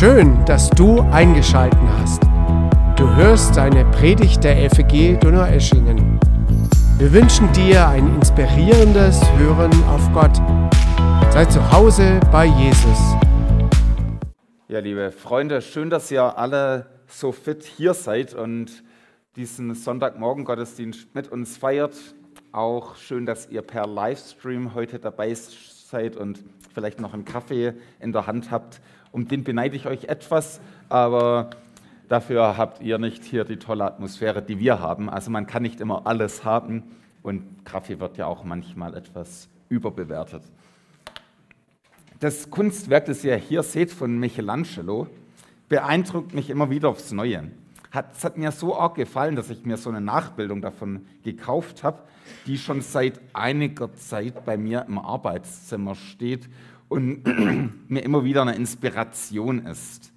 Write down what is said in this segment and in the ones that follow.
Schön, dass du eingeschalten hast. Du hörst eine Predigt der FEG Donaueschingen. Wir wünschen dir ein inspirierendes Hören auf Gott. Sei zu Hause bei Jesus. Ja, liebe Freunde, schön, dass ihr alle so fit hier seid und diesen Sonntagmorgen Gottesdienst mit uns feiert. Auch schön, dass ihr per Livestream heute dabei seid und vielleicht noch einen Kaffee in der Hand habt. Um den beneide ich euch etwas, aber dafür habt ihr nicht hier die tolle Atmosphäre, die wir haben. Also man kann nicht immer alles haben und Kaffee wird ja auch manchmal etwas überbewertet. Das Kunstwerk, das ihr hier seht von Michelangelo, beeindruckt mich immer wieder aufs Neue. Es hat mir so arg gefallen, dass ich mir so eine Nachbildung davon gekauft habe die schon seit einiger Zeit bei mir im Arbeitszimmer steht und mir immer wieder eine Inspiration ist.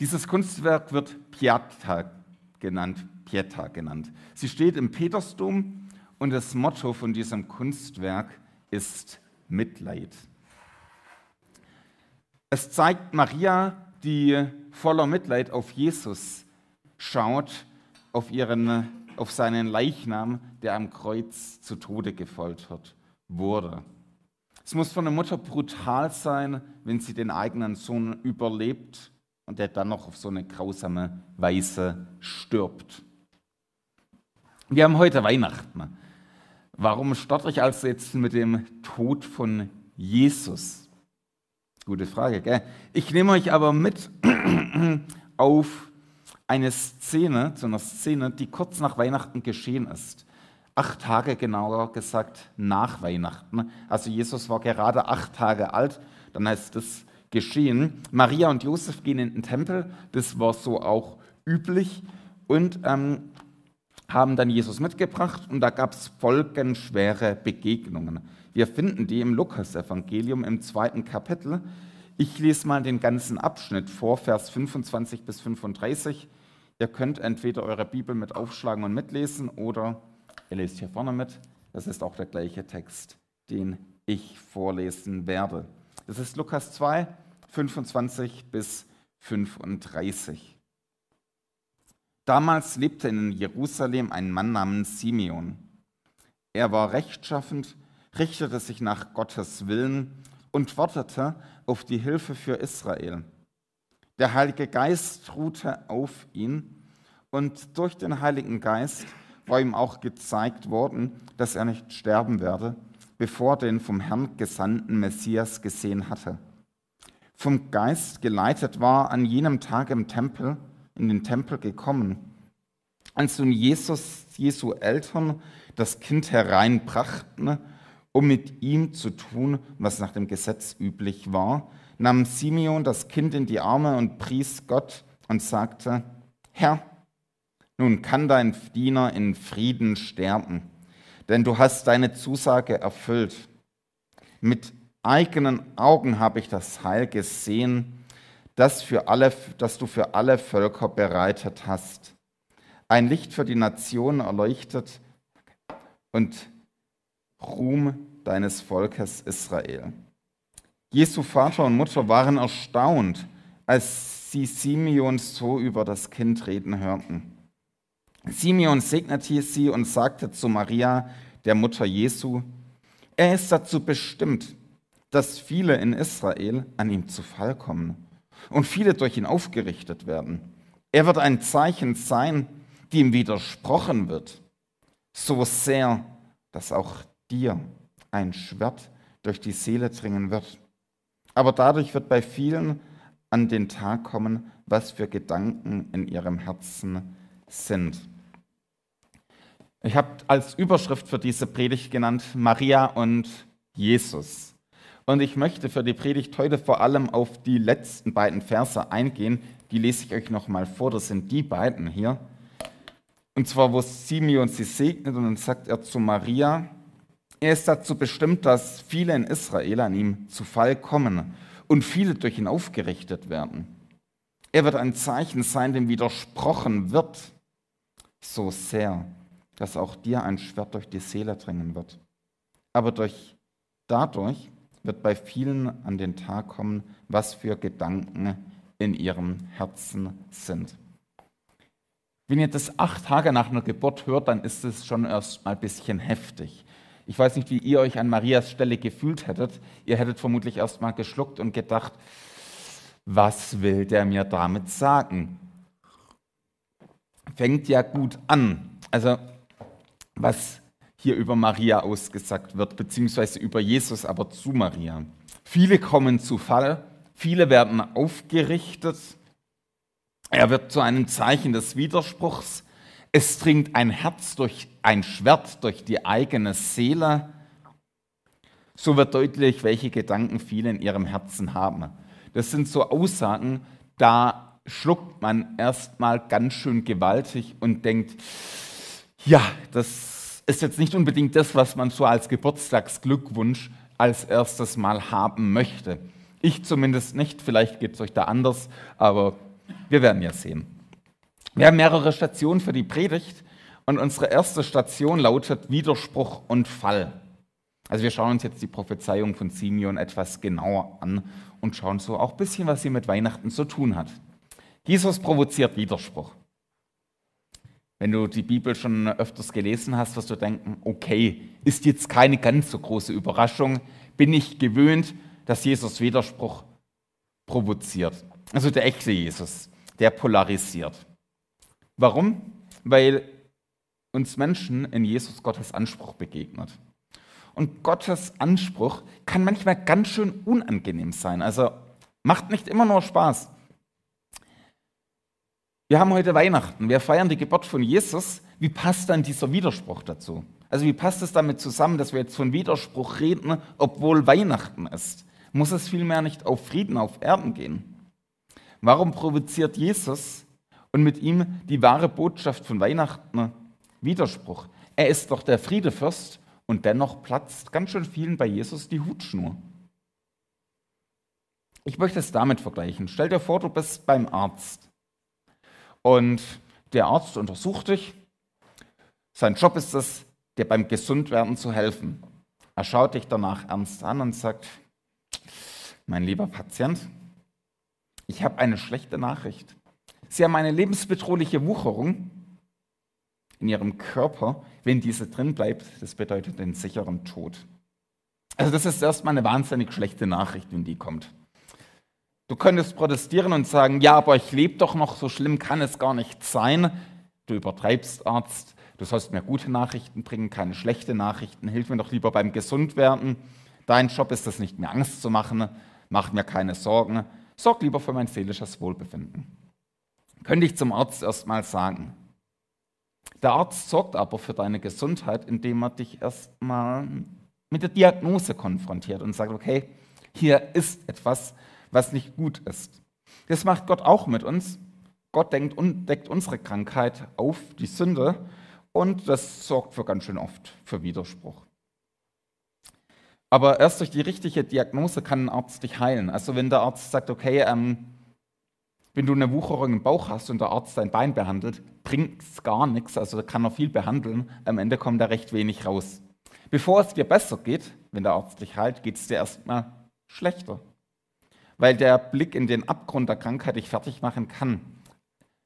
Dieses Kunstwerk wird Pieta genannt, Pieta genannt. Sie steht im Petersdom und das Motto von diesem Kunstwerk ist Mitleid. Es zeigt Maria, die voller Mitleid auf Jesus schaut, auf ihren auf seinen Leichnam, der am Kreuz zu Tode gefoltert wurde. Es muss von der Mutter brutal sein, wenn sie den eigenen Sohn überlebt und der dann noch auf so eine grausame Weise stirbt. Wir haben heute Weihnachten. Warum starte ich also jetzt mit dem Tod von Jesus? Gute Frage, gell? Ich nehme euch aber mit auf eine Szene, zu einer Szene, die kurz nach Weihnachten geschehen ist. Acht Tage genauer gesagt nach Weihnachten. Also Jesus war gerade acht Tage alt, dann heißt es geschehen. Maria und Josef gehen in den Tempel, das war so auch üblich, und ähm, haben dann Jesus mitgebracht und da gab es folgenschwere Begegnungen. Wir finden die im Lukas-Evangelium im zweiten Kapitel. Ich lese mal den ganzen Abschnitt vor, Vers 25 bis 35. Ihr könnt entweder eure Bibel mit aufschlagen und mitlesen oder ihr lest hier vorne mit. Das ist auch der gleiche Text, den ich vorlesen werde. Das ist Lukas 2, 25 bis 35. Damals lebte in Jerusalem ein Mann namens Simeon. Er war rechtschaffend, richtete sich nach Gottes Willen und wartete auf die Hilfe für Israel. Der Heilige Geist ruhte auf ihn und durch den Heiligen Geist war ihm auch gezeigt worden, dass er nicht sterben werde, bevor er den vom Herrn gesandten Messias gesehen hatte. Vom Geist geleitet war an jenem Tag im Tempel, in den Tempel gekommen. Als nun Jesus, Jesu Eltern das Kind hereinbrachten, um mit ihm zu tun, was nach dem Gesetz üblich war, nahm Simeon das Kind in die Arme und pries Gott und sagte, Herr, nun kann dein Diener in Frieden sterben, denn du hast deine Zusage erfüllt. Mit eigenen Augen habe ich das Heil gesehen, das, für alle, das du für alle Völker bereitet hast. Ein Licht für die Nationen erleuchtet und Ruhm deines Volkes Israel. Jesu Vater und Mutter waren erstaunt, als sie Simeon so über das Kind reden hörten. Simeon segnete sie und sagte zu Maria, der Mutter Jesu, er ist dazu bestimmt, dass viele in Israel an ihm zu Fall kommen und viele durch ihn aufgerichtet werden. Er wird ein Zeichen sein, die ihm widersprochen wird, so sehr, dass auch dir ein Schwert durch die Seele dringen wird. Aber dadurch wird bei vielen an den Tag kommen, was für Gedanken in ihrem Herzen sind. Ich habe als Überschrift für diese Predigt genannt Maria und Jesus. Und ich möchte für die Predigt heute vor allem auf die letzten beiden Verse eingehen. Die lese ich euch nochmal vor. Das sind die beiden hier. Und zwar, wo Simeon sie segnet und dann sagt er zu Maria, er ist dazu bestimmt, dass viele in Israel an ihm zu Fall kommen und viele durch ihn aufgerichtet werden. Er wird ein Zeichen sein, dem widersprochen wird, so sehr, dass auch dir ein Schwert durch die Seele dringen wird. Aber durch, dadurch wird bei vielen an den Tag kommen, was für Gedanken in ihrem Herzen sind. Wenn ihr das acht Tage nach einer Geburt hört, dann ist es schon erst mal ein bisschen heftig. Ich weiß nicht, wie ihr euch an Marias Stelle gefühlt hättet. Ihr hättet vermutlich erst mal geschluckt und gedacht, was will der mir damit sagen? Fängt ja gut an. Also, was hier über Maria ausgesagt wird, beziehungsweise über Jesus, aber zu Maria. Viele kommen zu Fall, viele werden aufgerichtet. Er wird zu einem Zeichen des Widerspruchs. Es dringt ein Herz durch ein Schwert durch die eigene Seele. So wird deutlich, welche Gedanken viele in ihrem Herzen haben. Das sind so Aussagen, da schluckt man erstmal ganz schön gewaltig und denkt, ja, das ist jetzt nicht unbedingt das, was man so als Geburtstagsglückwunsch als erstes Mal haben möchte. Ich zumindest nicht, vielleicht geht es euch da anders, aber wir werden ja sehen. Wir haben mehrere Stationen für die Predigt und unsere erste Station lautet Widerspruch und Fall. Also wir schauen uns jetzt die Prophezeiung von Simeon etwas genauer an und schauen so auch ein bisschen, was sie mit Weihnachten zu tun hat. Jesus provoziert Widerspruch. Wenn du die Bibel schon öfters gelesen hast, wirst du denken, okay, ist jetzt keine ganz so große Überraschung, bin ich gewöhnt, dass Jesus Widerspruch provoziert. Also der echte Jesus, der polarisiert. Warum? Weil uns Menschen in Jesus Gottes Anspruch begegnet. Und Gottes Anspruch kann manchmal ganz schön unangenehm sein. Also macht nicht immer nur Spaß. Wir haben heute Weihnachten, wir feiern die Geburt von Jesus. Wie passt dann dieser Widerspruch dazu? Also wie passt es damit zusammen, dass wir jetzt von Widerspruch reden, obwohl Weihnachten ist? Muss es vielmehr nicht auf Frieden auf Erden gehen? Warum provoziert Jesus und mit ihm die wahre Botschaft von Weihnachten Widerspruch? Er ist doch der Friedefürst und dennoch platzt ganz schön vielen bei Jesus die Hutschnur. Ich möchte es damit vergleichen. Stell dir vor, du bist beim Arzt und der Arzt untersucht dich. Sein Job ist es, dir beim Gesundwerden zu helfen. Er schaut dich danach ernst an und sagt, mein lieber Patient, ich habe eine schlechte Nachricht. Sie haben eine lebensbedrohliche Wucherung in Ihrem Körper. Wenn diese drin bleibt, das bedeutet den sicheren Tod. Also das ist erstmal eine wahnsinnig schlechte Nachricht, wenn die kommt. Du könntest protestieren und sagen, ja, aber ich lebe doch noch, so schlimm kann es gar nicht sein. Du übertreibst, Arzt, du sollst mir gute Nachrichten bringen, keine schlechte Nachrichten. Hilf mir doch lieber beim Gesundwerden. Dein Job ist es nicht, mir Angst zu machen. Mach mir keine Sorgen. Sorg lieber für mein seelisches Wohlbefinden. Könnte ich zum Arzt erstmal sagen. Der Arzt sorgt aber für deine Gesundheit, indem er dich erstmal mit der Diagnose konfrontiert und sagt, okay, hier ist etwas, was nicht gut ist. Das macht Gott auch mit uns. Gott denkt deckt unsere Krankheit auf, die Sünde, und das sorgt für ganz schön oft für Widerspruch. Aber erst durch die richtige Diagnose kann ein Arzt dich heilen. Also wenn der Arzt sagt, okay, ähm, wenn du eine Wucherung im Bauch hast und der Arzt dein Bein behandelt, bringt es gar nichts. Also kann er viel behandeln. Am Ende kommt da recht wenig raus. Bevor es dir besser geht, wenn der Arzt dich heilt, geht es dir erstmal schlechter weil der Blick in den Abgrund der Krankheit dich fertig machen kann.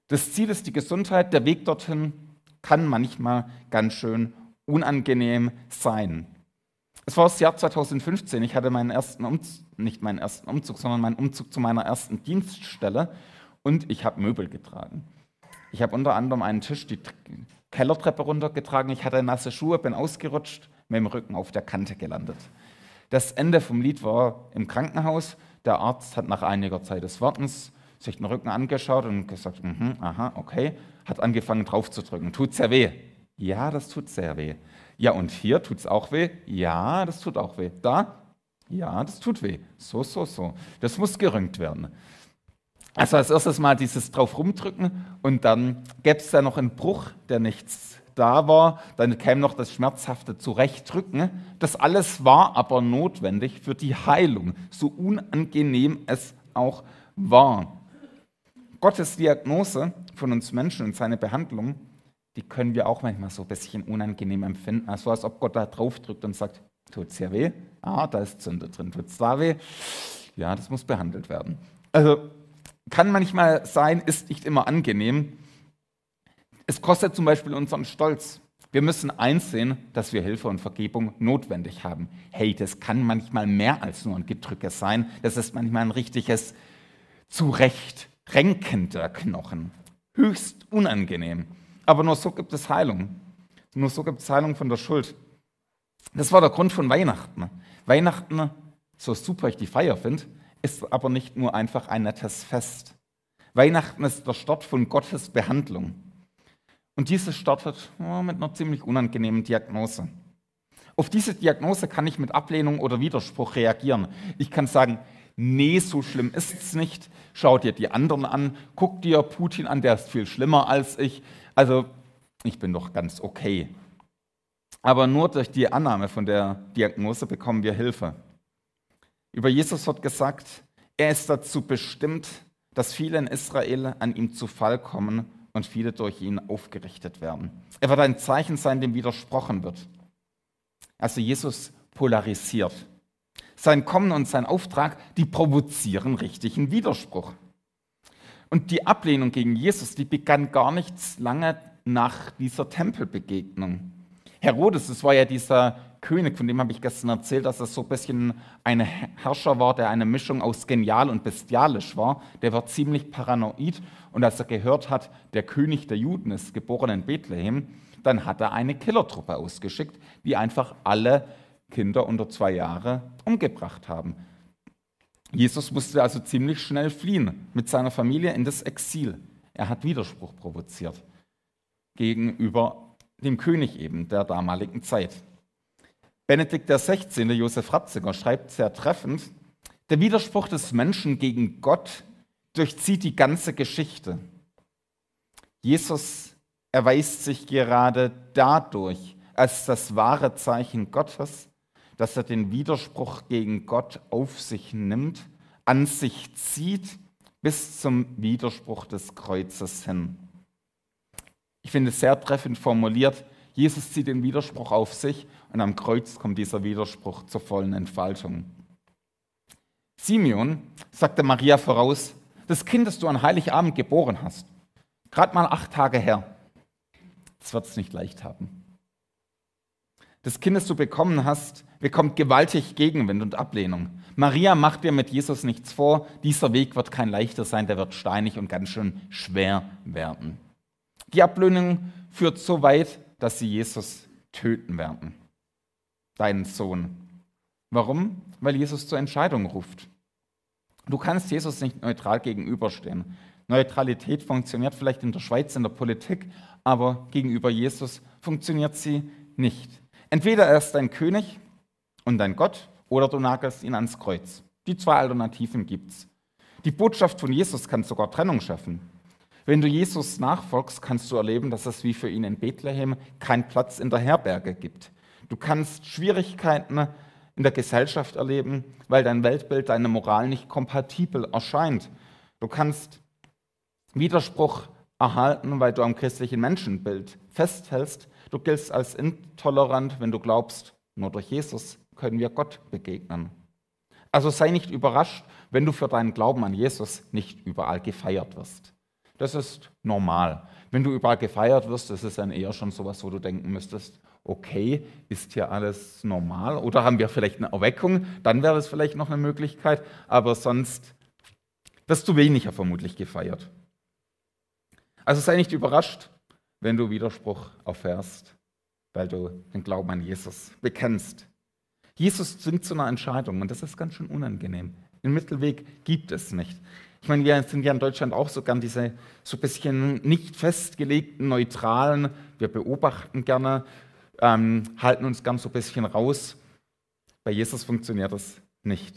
Das Ziel ist die Gesundheit, der Weg dorthin kann manchmal ganz schön unangenehm sein. Es war das Jahr 2015, ich hatte meinen ersten Umzug, nicht meinen ersten Umzug, sondern meinen Umzug zu meiner ersten Dienststelle und ich habe Möbel getragen. Ich habe unter anderem einen Tisch die Kellertreppe runtergetragen, ich hatte nasse Schuhe, bin ausgerutscht, mit dem Rücken auf der Kante gelandet. Das Ende vom Lied war im Krankenhaus der Arzt hat nach einiger Zeit des Wartens sich den Rücken angeschaut und gesagt, mhm, aha, okay, hat angefangen drauf zu drücken. Tut sehr weh? Ja, das tut sehr weh. Ja, und hier tut es auch weh? Ja, das tut auch weh. Da? Ja, das tut weh. So, so, so. Das muss gerönt werden. Also als erstes mal dieses drauf rumdrücken und dann gäbe es da noch einen Bruch, der nichts da war, dann käme noch das schmerzhafte Zurechtdrücken. Das alles war aber notwendig für die Heilung, so unangenehm es auch war. Gottes Diagnose von uns Menschen und seine Behandlung, die können wir auch manchmal so ein bisschen unangenehm empfinden. Also als ob Gott da drauf drückt und sagt, Tut es ja weh? Ah, da ist Zünde drin. Tut es da weh? Ja, das muss behandelt werden. Also kann manchmal sein, ist nicht immer angenehm. Es kostet zum Beispiel unseren Stolz. Wir müssen einsehen, dass wir Hilfe und Vergebung notwendig haben. Hey, das kann manchmal mehr als nur ein Gedrücke sein. Das ist manchmal ein richtiges Zurechtrenken der Knochen. Höchst unangenehm. Aber nur so gibt es Heilung. Nur so gibt es Heilung von der Schuld. Das war der Grund von Weihnachten. Weihnachten, so super ich die Feier finde, ist aber nicht nur einfach ein nettes Fest. Weihnachten ist der Start von Gottes Behandlung. Und diese startet mit einer ziemlich unangenehmen Diagnose. Auf diese Diagnose kann ich mit Ablehnung oder Widerspruch reagieren. Ich kann sagen, nee, so schlimm ist es nicht. Schau dir die anderen an, guck dir Putin an, der ist viel schlimmer als ich. Also ich bin doch ganz okay. Aber nur durch die Annahme von der Diagnose bekommen wir Hilfe. Über Jesus wird gesagt, er ist dazu bestimmt, dass viele in Israel an ihm zu Fall kommen und viele durch ihn aufgerichtet werden. Er wird ein Zeichen sein, dem widersprochen wird. Also Jesus polarisiert. Sein Kommen und sein Auftrag, die provozieren richtigen Widerspruch. Und die Ablehnung gegen Jesus, die begann gar nicht lange nach dieser Tempelbegegnung. Herodes, das war ja dieser König, von dem habe ich gestern erzählt, dass er so ein bisschen ein Herrscher war, der eine Mischung aus genial und bestialisch war. Der war ziemlich paranoid und als er gehört hat, der König der Juden ist geboren in Bethlehem, dann hat er eine Killertruppe ausgeschickt, die einfach alle Kinder unter zwei Jahre umgebracht haben. Jesus musste also ziemlich schnell fliehen mit seiner Familie in das Exil. Er hat Widerspruch provoziert gegenüber dem König eben der damaligen Zeit. Benedikt XVI., Josef Ratzinger, schreibt sehr treffend, der Widerspruch des Menschen gegen Gott durchzieht die ganze Geschichte. Jesus erweist sich gerade dadurch als das wahre Zeichen Gottes, dass er den Widerspruch gegen Gott auf sich nimmt, an sich zieht bis zum Widerspruch des Kreuzes hin. Ich finde es sehr treffend formuliert. Jesus zieht den Widerspruch auf sich und am Kreuz kommt dieser Widerspruch zur vollen Entfaltung. Simeon sagte Maria voraus, das Kind, das du an Heiligabend geboren hast, gerade mal acht Tage her, das wird es nicht leicht haben. Das Kind, das du bekommen hast, bekommt gewaltig Gegenwind und Ablehnung. Maria macht dir mit Jesus nichts vor, dieser Weg wird kein leichter sein, der wird steinig und ganz schön schwer werden. Die Ablehnung führt so weit, dass sie Jesus töten werden. Deinen Sohn. Warum? Weil Jesus zur Entscheidung ruft. Du kannst Jesus nicht neutral gegenüberstehen. Neutralität funktioniert vielleicht in der Schweiz in der Politik, aber gegenüber Jesus funktioniert sie nicht. Entweder er ist dein König und dein Gott oder du nagelst ihn ans Kreuz. Die zwei Alternativen gibt es. Die Botschaft von Jesus kann sogar Trennung schaffen. Wenn du Jesus nachfolgst, kannst du erleben, dass es wie für ihn in Bethlehem keinen Platz in der Herberge gibt. Du kannst Schwierigkeiten in der Gesellschaft erleben, weil dein Weltbild, deine Moral nicht kompatibel erscheint. Du kannst Widerspruch erhalten, weil du am christlichen Menschenbild festhältst. Du giltst als intolerant, wenn du glaubst, nur durch Jesus können wir Gott begegnen. Also sei nicht überrascht, wenn du für deinen Glauben an Jesus nicht überall gefeiert wirst. Das ist normal. Wenn du überall gefeiert wirst, das ist dann eher schon sowas, wo du denken müsstest, okay, ist hier alles normal? Oder haben wir vielleicht eine Erweckung? Dann wäre es vielleicht noch eine Möglichkeit, aber sonst wirst du weniger vermutlich gefeiert. Also sei nicht überrascht, wenn du Widerspruch erfährst, weil du den Glauben an Jesus bekennst. Jesus zwingt zu einer Entscheidung und das ist ganz schön unangenehm. Den Mittelweg gibt es nicht. Ich meine, wir sind ja in Deutschland auch so gern diese so ein bisschen nicht festgelegten, neutralen, wir beobachten gerne, ähm, halten uns gern so ein bisschen raus. Bei Jesus funktioniert das nicht.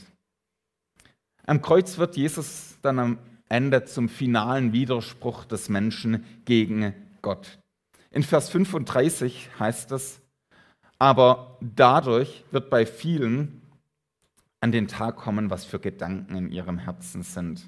Am Kreuz wird Jesus dann am Ende zum finalen Widerspruch des Menschen gegen Gott. In Vers 35 heißt es, aber dadurch wird bei vielen an den Tag kommen, was für Gedanken in ihrem Herzen sind.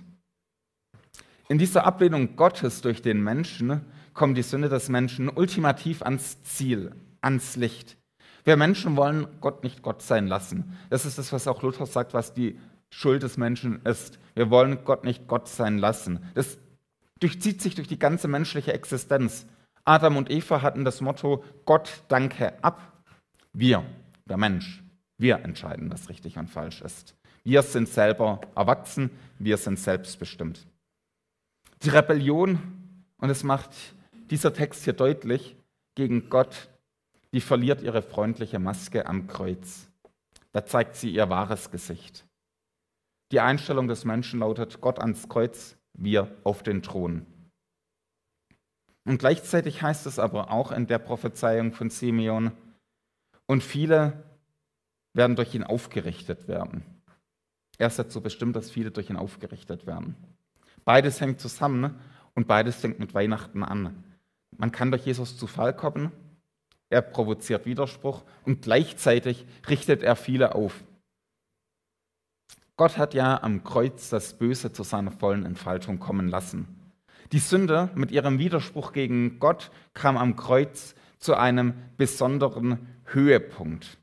In dieser Ablehnung Gottes durch den Menschen kommt die Sünde des Menschen ultimativ ans Ziel, ans Licht. Wir Menschen wollen Gott nicht Gott sein lassen. Das ist das, was auch Luther sagt, was die Schuld des Menschen ist. Wir wollen Gott nicht Gott sein lassen. Das durchzieht sich durch die ganze menschliche Existenz. Adam und Eva hatten das Motto, Gott danke ab. Wir, der Mensch, wir entscheiden, was richtig und falsch ist. Wir sind selber erwachsen, wir sind selbstbestimmt. Die Rebellion, und es macht dieser Text hier deutlich, gegen Gott, die verliert ihre freundliche Maske am Kreuz. Da zeigt sie ihr wahres Gesicht. Die Einstellung des Menschen lautet Gott ans Kreuz, wir auf den Thron. Und gleichzeitig heißt es aber auch in der Prophezeiung von Simeon, und viele werden durch ihn aufgerichtet werden. Er ist dazu bestimmt, dass viele durch ihn aufgerichtet werden. Beides hängt zusammen und beides fängt mit Weihnachten an. Man kann durch Jesus zu Fall kommen, er provoziert Widerspruch und gleichzeitig richtet er viele auf. Gott hat ja am Kreuz das Böse zu seiner vollen Entfaltung kommen lassen. Die Sünde mit ihrem Widerspruch gegen Gott kam am Kreuz zu einem besonderen Höhepunkt.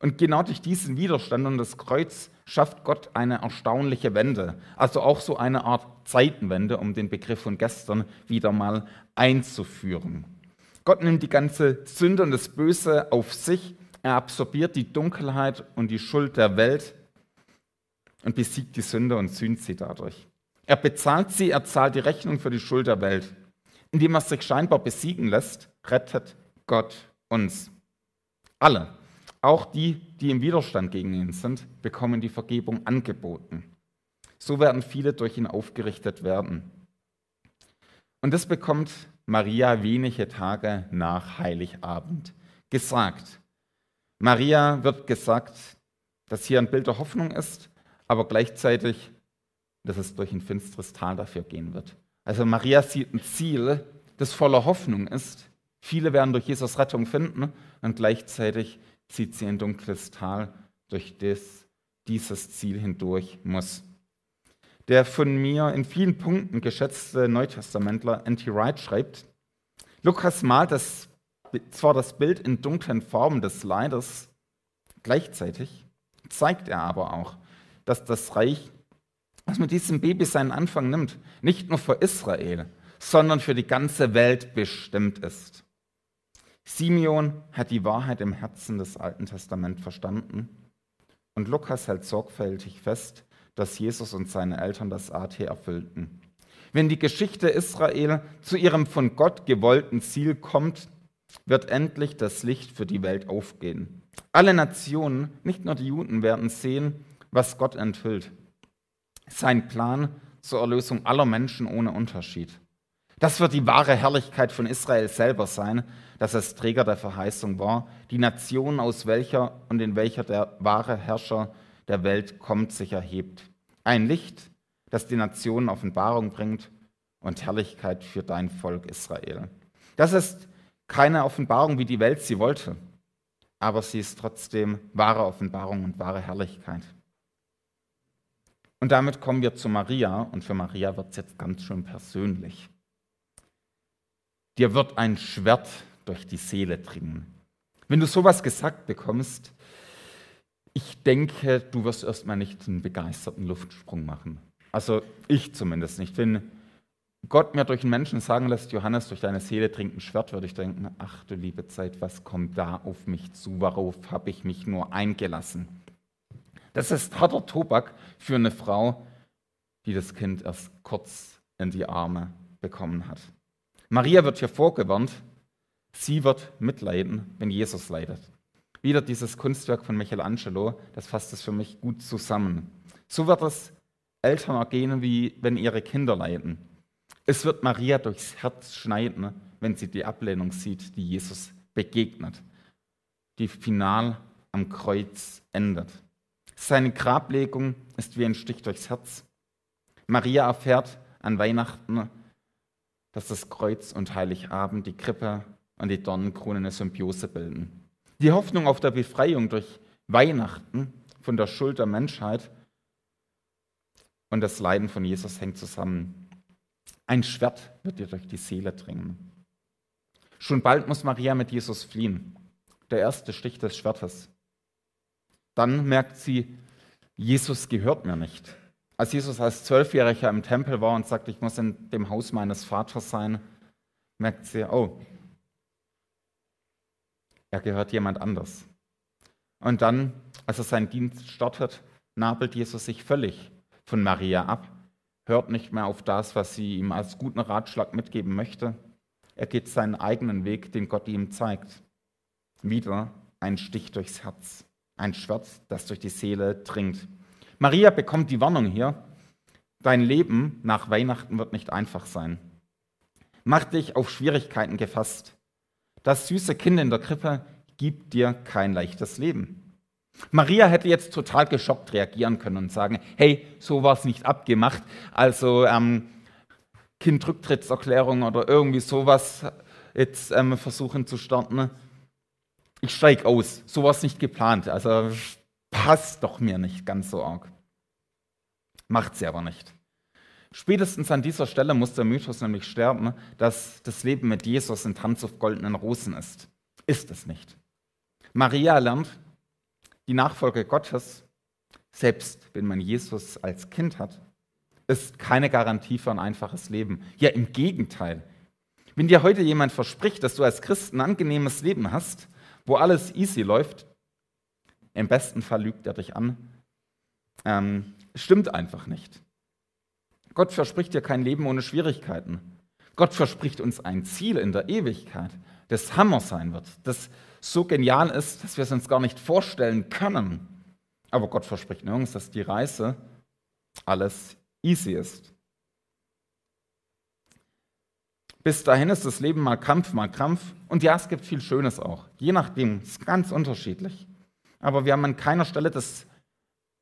Und genau durch diesen Widerstand und das Kreuz schafft Gott eine erstaunliche Wende, also auch so eine Art Zeitenwende, um den Begriff von gestern wieder mal einzuführen. Gott nimmt die ganze Sünde und das Böse auf sich, er absorbiert die Dunkelheit und die Schuld der Welt und besiegt die Sünde und sühnt sie dadurch. Er bezahlt sie, er zahlt die Rechnung für die Schuld der Welt. Indem er sich scheinbar besiegen lässt, rettet Gott uns. Alle, auch die, die im Widerstand gegen ihn sind, bekommen die Vergebung angeboten. So werden viele durch ihn aufgerichtet werden. Und das bekommt Maria wenige Tage nach Heiligabend gesagt. Maria wird gesagt, dass hier ein Bild der Hoffnung ist, aber gleichzeitig, dass es durch ein finsteres Tal dafür gehen wird. Also Maria sieht ein Ziel, das voller Hoffnung ist. Viele werden durch Jesus Rettung finden und gleichzeitig zieht sie ein dunkles Tal, durch das dieses Ziel hindurch muss. Der von mir in vielen Punkten geschätzte Neutestamentler N.T. Wright schreibt, Lukas malt das, zwar das Bild in dunklen Formen des Leides, gleichzeitig zeigt er aber auch, dass das Reich, was mit diesem Baby seinen Anfang nimmt, nicht nur für Israel, sondern für die ganze Welt bestimmt ist. Simeon hat die Wahrheit im Herzen des Alten Testaments verstanden und Lukas hält sorgfältig fest, dass Jesus und seine Eltern das AT erfüllten. Wenn die Geschichte Israel zu ihrem von Gott gewollten Ziel kommt, wird endlich das Licht für die Welt aufgehen. Alle Nationen, nicht nur die Juden, werden sehen, was Gott enthüllt. Sein Plan zur Erlösung aller Menschen ohne Unterschied. Das wird die wahre Herrlichkeit von Israel selber sein, dass es Träger der Verheißung war, die Nation, aus welcher und in welcher der wahre Herrscher der Welt kommt, sich erhebt. Ein Licht, das die Nationen Offenbarung bringt und Herrlichkeit für dein Volk Israel. Das ist keine Offenbarung, wie die Welt sie wollte, aber sie ist trotzdem wahre Offenbarung und wahre Herrlichkeit. Und damit kommen wir zu Maria und für Maria wird es jetzt ganz schön persönlich. Dir wird ein Schwert durch die Seele dringen. Wenn du sowas gesagt bekommst, ich denke, du wirst erstmal nicht einen begeisterten Luftsprung machen. Also ich zumindest nicht. Wenn Gott mir durch einen Menschen sagen lässt, Johannes, durch deine Seele trinkt ein Schwert, würde ich denken, ach du liebe Zeit, was kommt da auf mich zu? Worauf habe ich mich nur eingelassen? Das ist harter Tobak für eine Frau, die das Kind erst kurz in die Arme bekommen hat. Maria wird hier vorgewarnt, sie wird mitleiden, wenn Jesus leidet. Wieder dieses Kunstwerk von Michelangelo, das fasst es für mich gut zusammen. So wird es Eltern ergehen, wie wenn ihre Kinder leiden. Es wird Maria durchs Herz schneiden, wenn sie die Ablehnung sieht, die Jesus begegnet, die final am Kreuz endet. Seine Grablegung ist wie ein Stich durchs Herz. Maria erfährt an Weihnachten, dass das Kreuz und Heiligabend, die Krippe und die Dornenkrone eine Symbiose bilden. Die Hoffnung auf der Befreiung durch Weihnachten von der Schuld der Menschheit und das Leiden von Jesus hängt zusammen. Ein Schwert wird dir durch die Seele dringen. Schon bald muss Maria mit Jesus fliehen. der erste Stich des Schwertes. Dann merkt sie, Jesus gehört mir nicht. Als Jesus als Zwölfjähriger im Tempel war und sagte, ich muss in dem Haus meines Vaters sein, merkt sie, oh, er gehört jemand anders. Und dann, als er seinen Dienst startet, nabelt Jesus sich völlig von Maria ab, hört nicht mehr auf das, was sie ihm als guten Ratschlag mitgeben möchte. Er geht seinen eigenen Weg, den Gott ihm zeigt. Wieder ein Stich durchs Herz, ein Schwert, das durch die Seele dringt. Maria bekommt die Warnung hier, dein Leben nach Weihnachten wird nicht einfach sein. Mach dich auf Schwierigkeiten gefasst. Das süße Kind in der Krippe gibt dir kein leichtes Leben. Maria hätte jetzt total geschockt reagieren können und sagen, hey, so war es nicht abgemacht. Also ähm, Kindrücktrittserklärung oder irgendwie sowas jetzt ähm, versuchen zu starten. Ich steige aus, so war es nicht geplant. Also passt doch mir nicht ganz so arg. Macht sie aber nicht. Spätestens an dieser Stelle muss der Mythos nämlich sterben, dass das Leben mit Jesus ein Tanz auf goldenen Rosen ist. Ist es nicht. Maria lernt, die Nachfolge Gottes, selbst wenn man Jesus als Kind hat, ist keine Garantie für ein einfaches Leben. Ja, im Gegenteil. Wenn dir heute jemand verspricht, dass du als Christ ein angenehmes Leben hast, wo alles easy läuft, im besten Fall lügt er dich an. Ähm, stimmt einfach nicht. Gott verspricht dir kein Leben ohne Schwierigkeiten. Gott verspricht uns ein Ziel in der Ewigkeit, das Hammer sein wird, das so genial ist, dass wir es uns gar nicht vorstellen können. Aber Gott verspricht nirgends, dass die Reise alles easy ist. Bis dahin ist das Leben mal Kampf, mal Krampf. Und ja, es gibt viel Schönes auch. Je nachdem, es ist ganz unterschiedlich. Aber wir haben an keiner Stelle das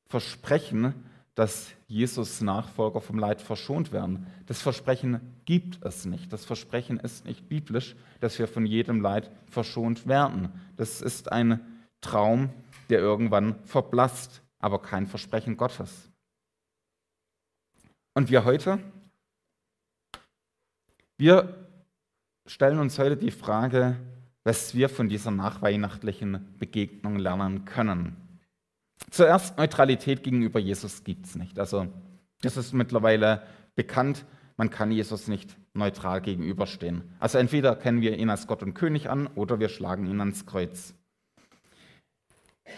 Versprechen, dass Jesus Nachfolger vom Leid verschont werden. Das Versprechen gibt es nicht. Das Versprechen ist nicht biblisch, dass wir von jedem Leid verschont werden. Das ist ein Traum, der irgendwann verblasst, aber kein Versprechen Gottes. Und wir heute? Wir stellen uns heute die Frage, was wir von dieser nachweihnachtlichen Begegnung lernen können. Zuerst Neutralität gegenüber Jesus gibt es nicht. Also das ist mittlerweile bekannt, man kann Jesus nicht neutral gegenüberstehen. Also entweder kennen wir ihn als Gott und König an oder wir schlagen ihn ans Kreuz.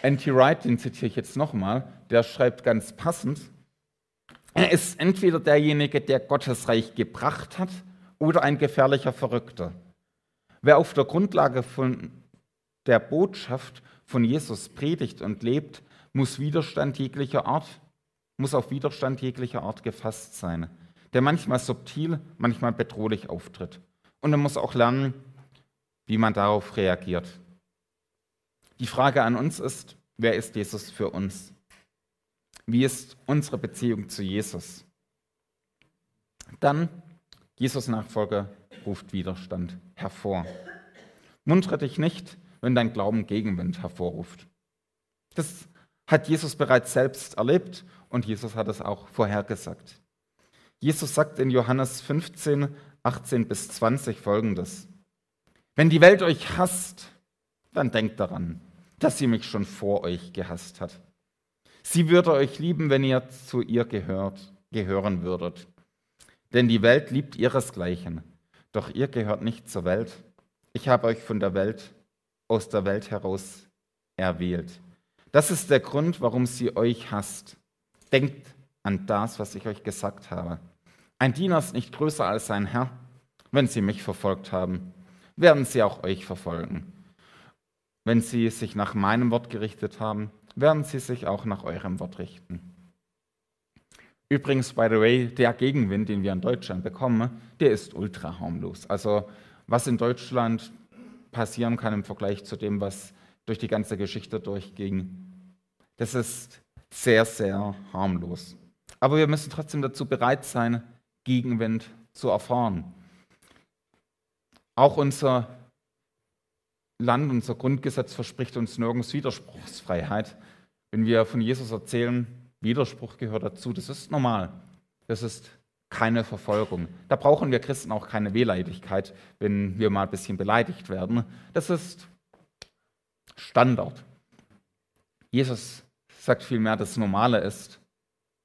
N.T. Wright, den zitiere ich jetzt nochmal, der schreibt ganz passend, er ist entweder derjenige, der Gottes Reich gebracht hat, oder ein gefährlicher Verrückter. Wer auf der Grundlage von der Botschaft von Jesus predigt und lebt, muss Widerstand jeglicher Art, muss auf Widerstand jeglicher Art gefasst sein, der manchmal subtil, manchmal bedrohlich auftritt. Und er muss auch lernen, wie man darauf reagiert. Die Frage an uns ist, wer ist Jesus für uns? Wie ist unsere Beziehung zu Jesus? Dann, Jesus Nachfolger ruft Widerstand hervor. Muntere dich nicht, wenn dein Glauben Gegenwind hervorruft. Das hat Jesus bereits selbst erlebt und Jesus hat es auch vorhergesagt. Jesus sagt in Johannes 15, 18 bis 20 folgendes. Wenn die Welt euch hasst, dann denkt daran, dass sie mich schon vor euch gehasst hat. Sie würde euch lieben, wenn ihr zu ihr gehört, gehören würdet. Denn die Welt liebt ihresgleichen. Doch ihr gehört nicht zur Welt. Ich habe euch von der Welt, aus der Welt heraus erwählt. Das ist der Grund, warum sie euch hasst. Denkt an das, was ich euch gesagt habe. Ein Diener ist nicht größer als sein Herr. Wenn sie mich verfolgt haben, werden sie auch euch verfolgen. Wenn sie sich nach meinem Wort gerichtet haben, werden sie sich auch nach eurem Wort richten. Übrigens, by the way, der Gegenwind, den wir in Deutschland bekommen, der ist ultra harmlos. Also was in Deutschland passieren kann im Vergleich zu dem, was durch die ganze Geschichte durchging. Das ist sehr, sehr harmlos. Aber wir müssen trotzdem dazu bereit sein, Gegenwind zu erfahren. Auch unser Land, unser Grundgesetz verspricht uns nirgends Widerspruchsfreiheit. Wenn wir von Jesus erzählen, Widerspruch gehört dazu, das ist normal. Das ist keine Verfolgung. Da brauchen wir Christen auch keine Wehleidigkeit, wenn wir mal ein bisschen beleidigt werden. Das ist Standard. Jesus sagt vielmehr, das Normale ist,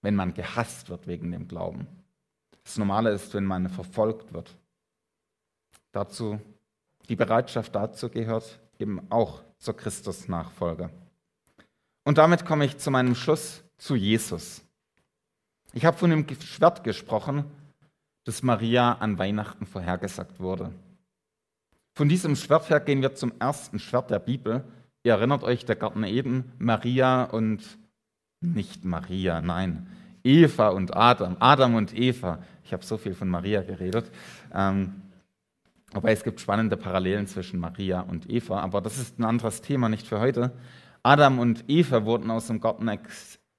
wenn man gehasst wird wegen dem Glauben. Das Normale ist, wenn man verfolgt wird. Dazu, die Bereitschaft dazu gehört eben auch zur Christusnachfolge. Und damit komme ich zu meinem Schluss zu Jesus. Ich habe von dem Schwert gesprochen, das Maria an Weihnachten vorhergesagt wurde. Von diesem Schwert her gehen wir zum ersten Schwert der Bibel. Ihr erinnert euch, der Garten Eden, Maria und nicht Maria, nein, Eva und Adam, Adam und Eva. Ich habe so viel von Maria geredet. Ähm, wobei es gibt spannende Parallelen zwischen Maria und Eva, aber das ist ein anderes Thema, nicht für heute. Adam und Eva wurden aus dem Garten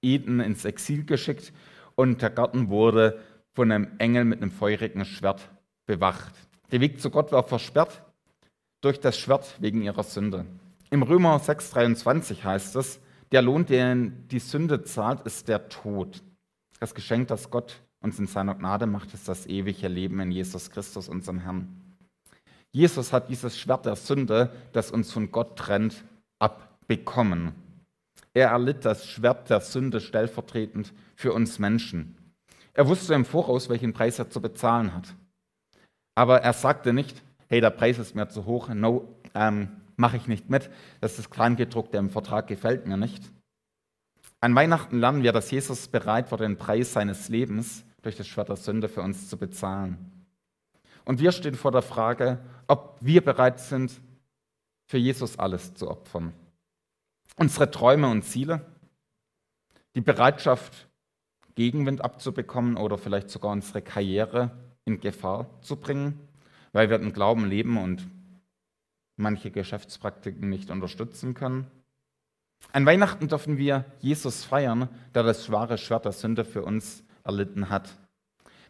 Eden ins Exil geschickt und der Garten wurde von einem Engel mit einem feurigen Schwert bewacht. Der Weg zu Gott war versperrt durch das Schwert wegen ihrer Sünde. Im Römer 6,23 heißt es, der Lohn, den die Sünde zahlt, ist der Tod. Das Geschenk, das Gott uns in seiner Gnade macht, ist das ewige Leben in Jesus Christus, unserem Herrn. Jesus hat dieses Schwert der Sünde, das uns von Gott trennt, abbekommen. Er erlitt das Schwert der Sünde stellvertretend für uns Menschen. Er wusste im Voraus, welchen Preis er zu bezahlen hat. Aber er sagte nicht, hey, der Preis ist mir zu hoch, no, ähm, mache ich nicht mit. Das ist Kleingedruckte im Vertrag gefällt mir nicht. An Weihnachten lernen wir, dass Jesus bereit war, den Preis seines Lebens durch das Schwert der Sünde für uns zu bezahlen. Und wir stehen vor der Frage, ob wir bereit sind, für Jesus alles zu opfern. Unsere Träume und Ziele, die Bereitschaft, Gegenwind abzubekommen oder vielleicht sogar unsere Karriere in Gefahr zu bringen, weil wir den Glauben leben und manche Geschäftspraktiken nicht unterstützen können. An Weihnachten dürfen wir Jesus feiern, der das wahre Schwert der Sünde für uns erlitten hat.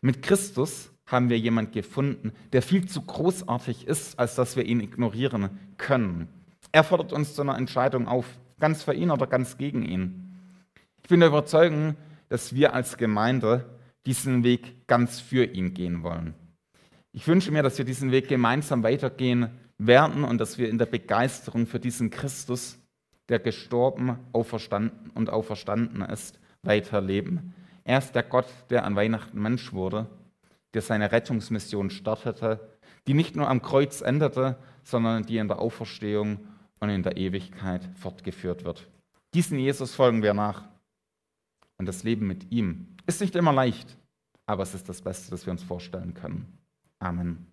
Mit Christus haben wir jemanden gefunden, der viel zu großartig ist, als dass wir ihn ignorieren können. Er fordert uns zu einer Entscheidung auf, ganz für ihn oder ganz gegen ihn. Ich bin der Überzeugung, dass wir als Gemeinde diesen Weg ganz für ihn gehen wollen. Ich wünsche mir, dass wir diesen Weg gemeinsam weitergehen werden und dass wir in der Begeisterung für diesen Christus, der gestorben, auferstanden und auferstanden ist, weiterleben. Er ist der Gott, der an Weihnachten Mensch wurde, der seine Rettungsmission startete, die nicht nur am Kreuz endete, sondern die in der Auferstehung und in der Ewigkeit fortgeführt wird. Diesen Jesus folgen wir nach. Und das Leben mit ihm ist nicht immer leicht, aber es ist das Beste, das wir uns vorstellen können. Amen.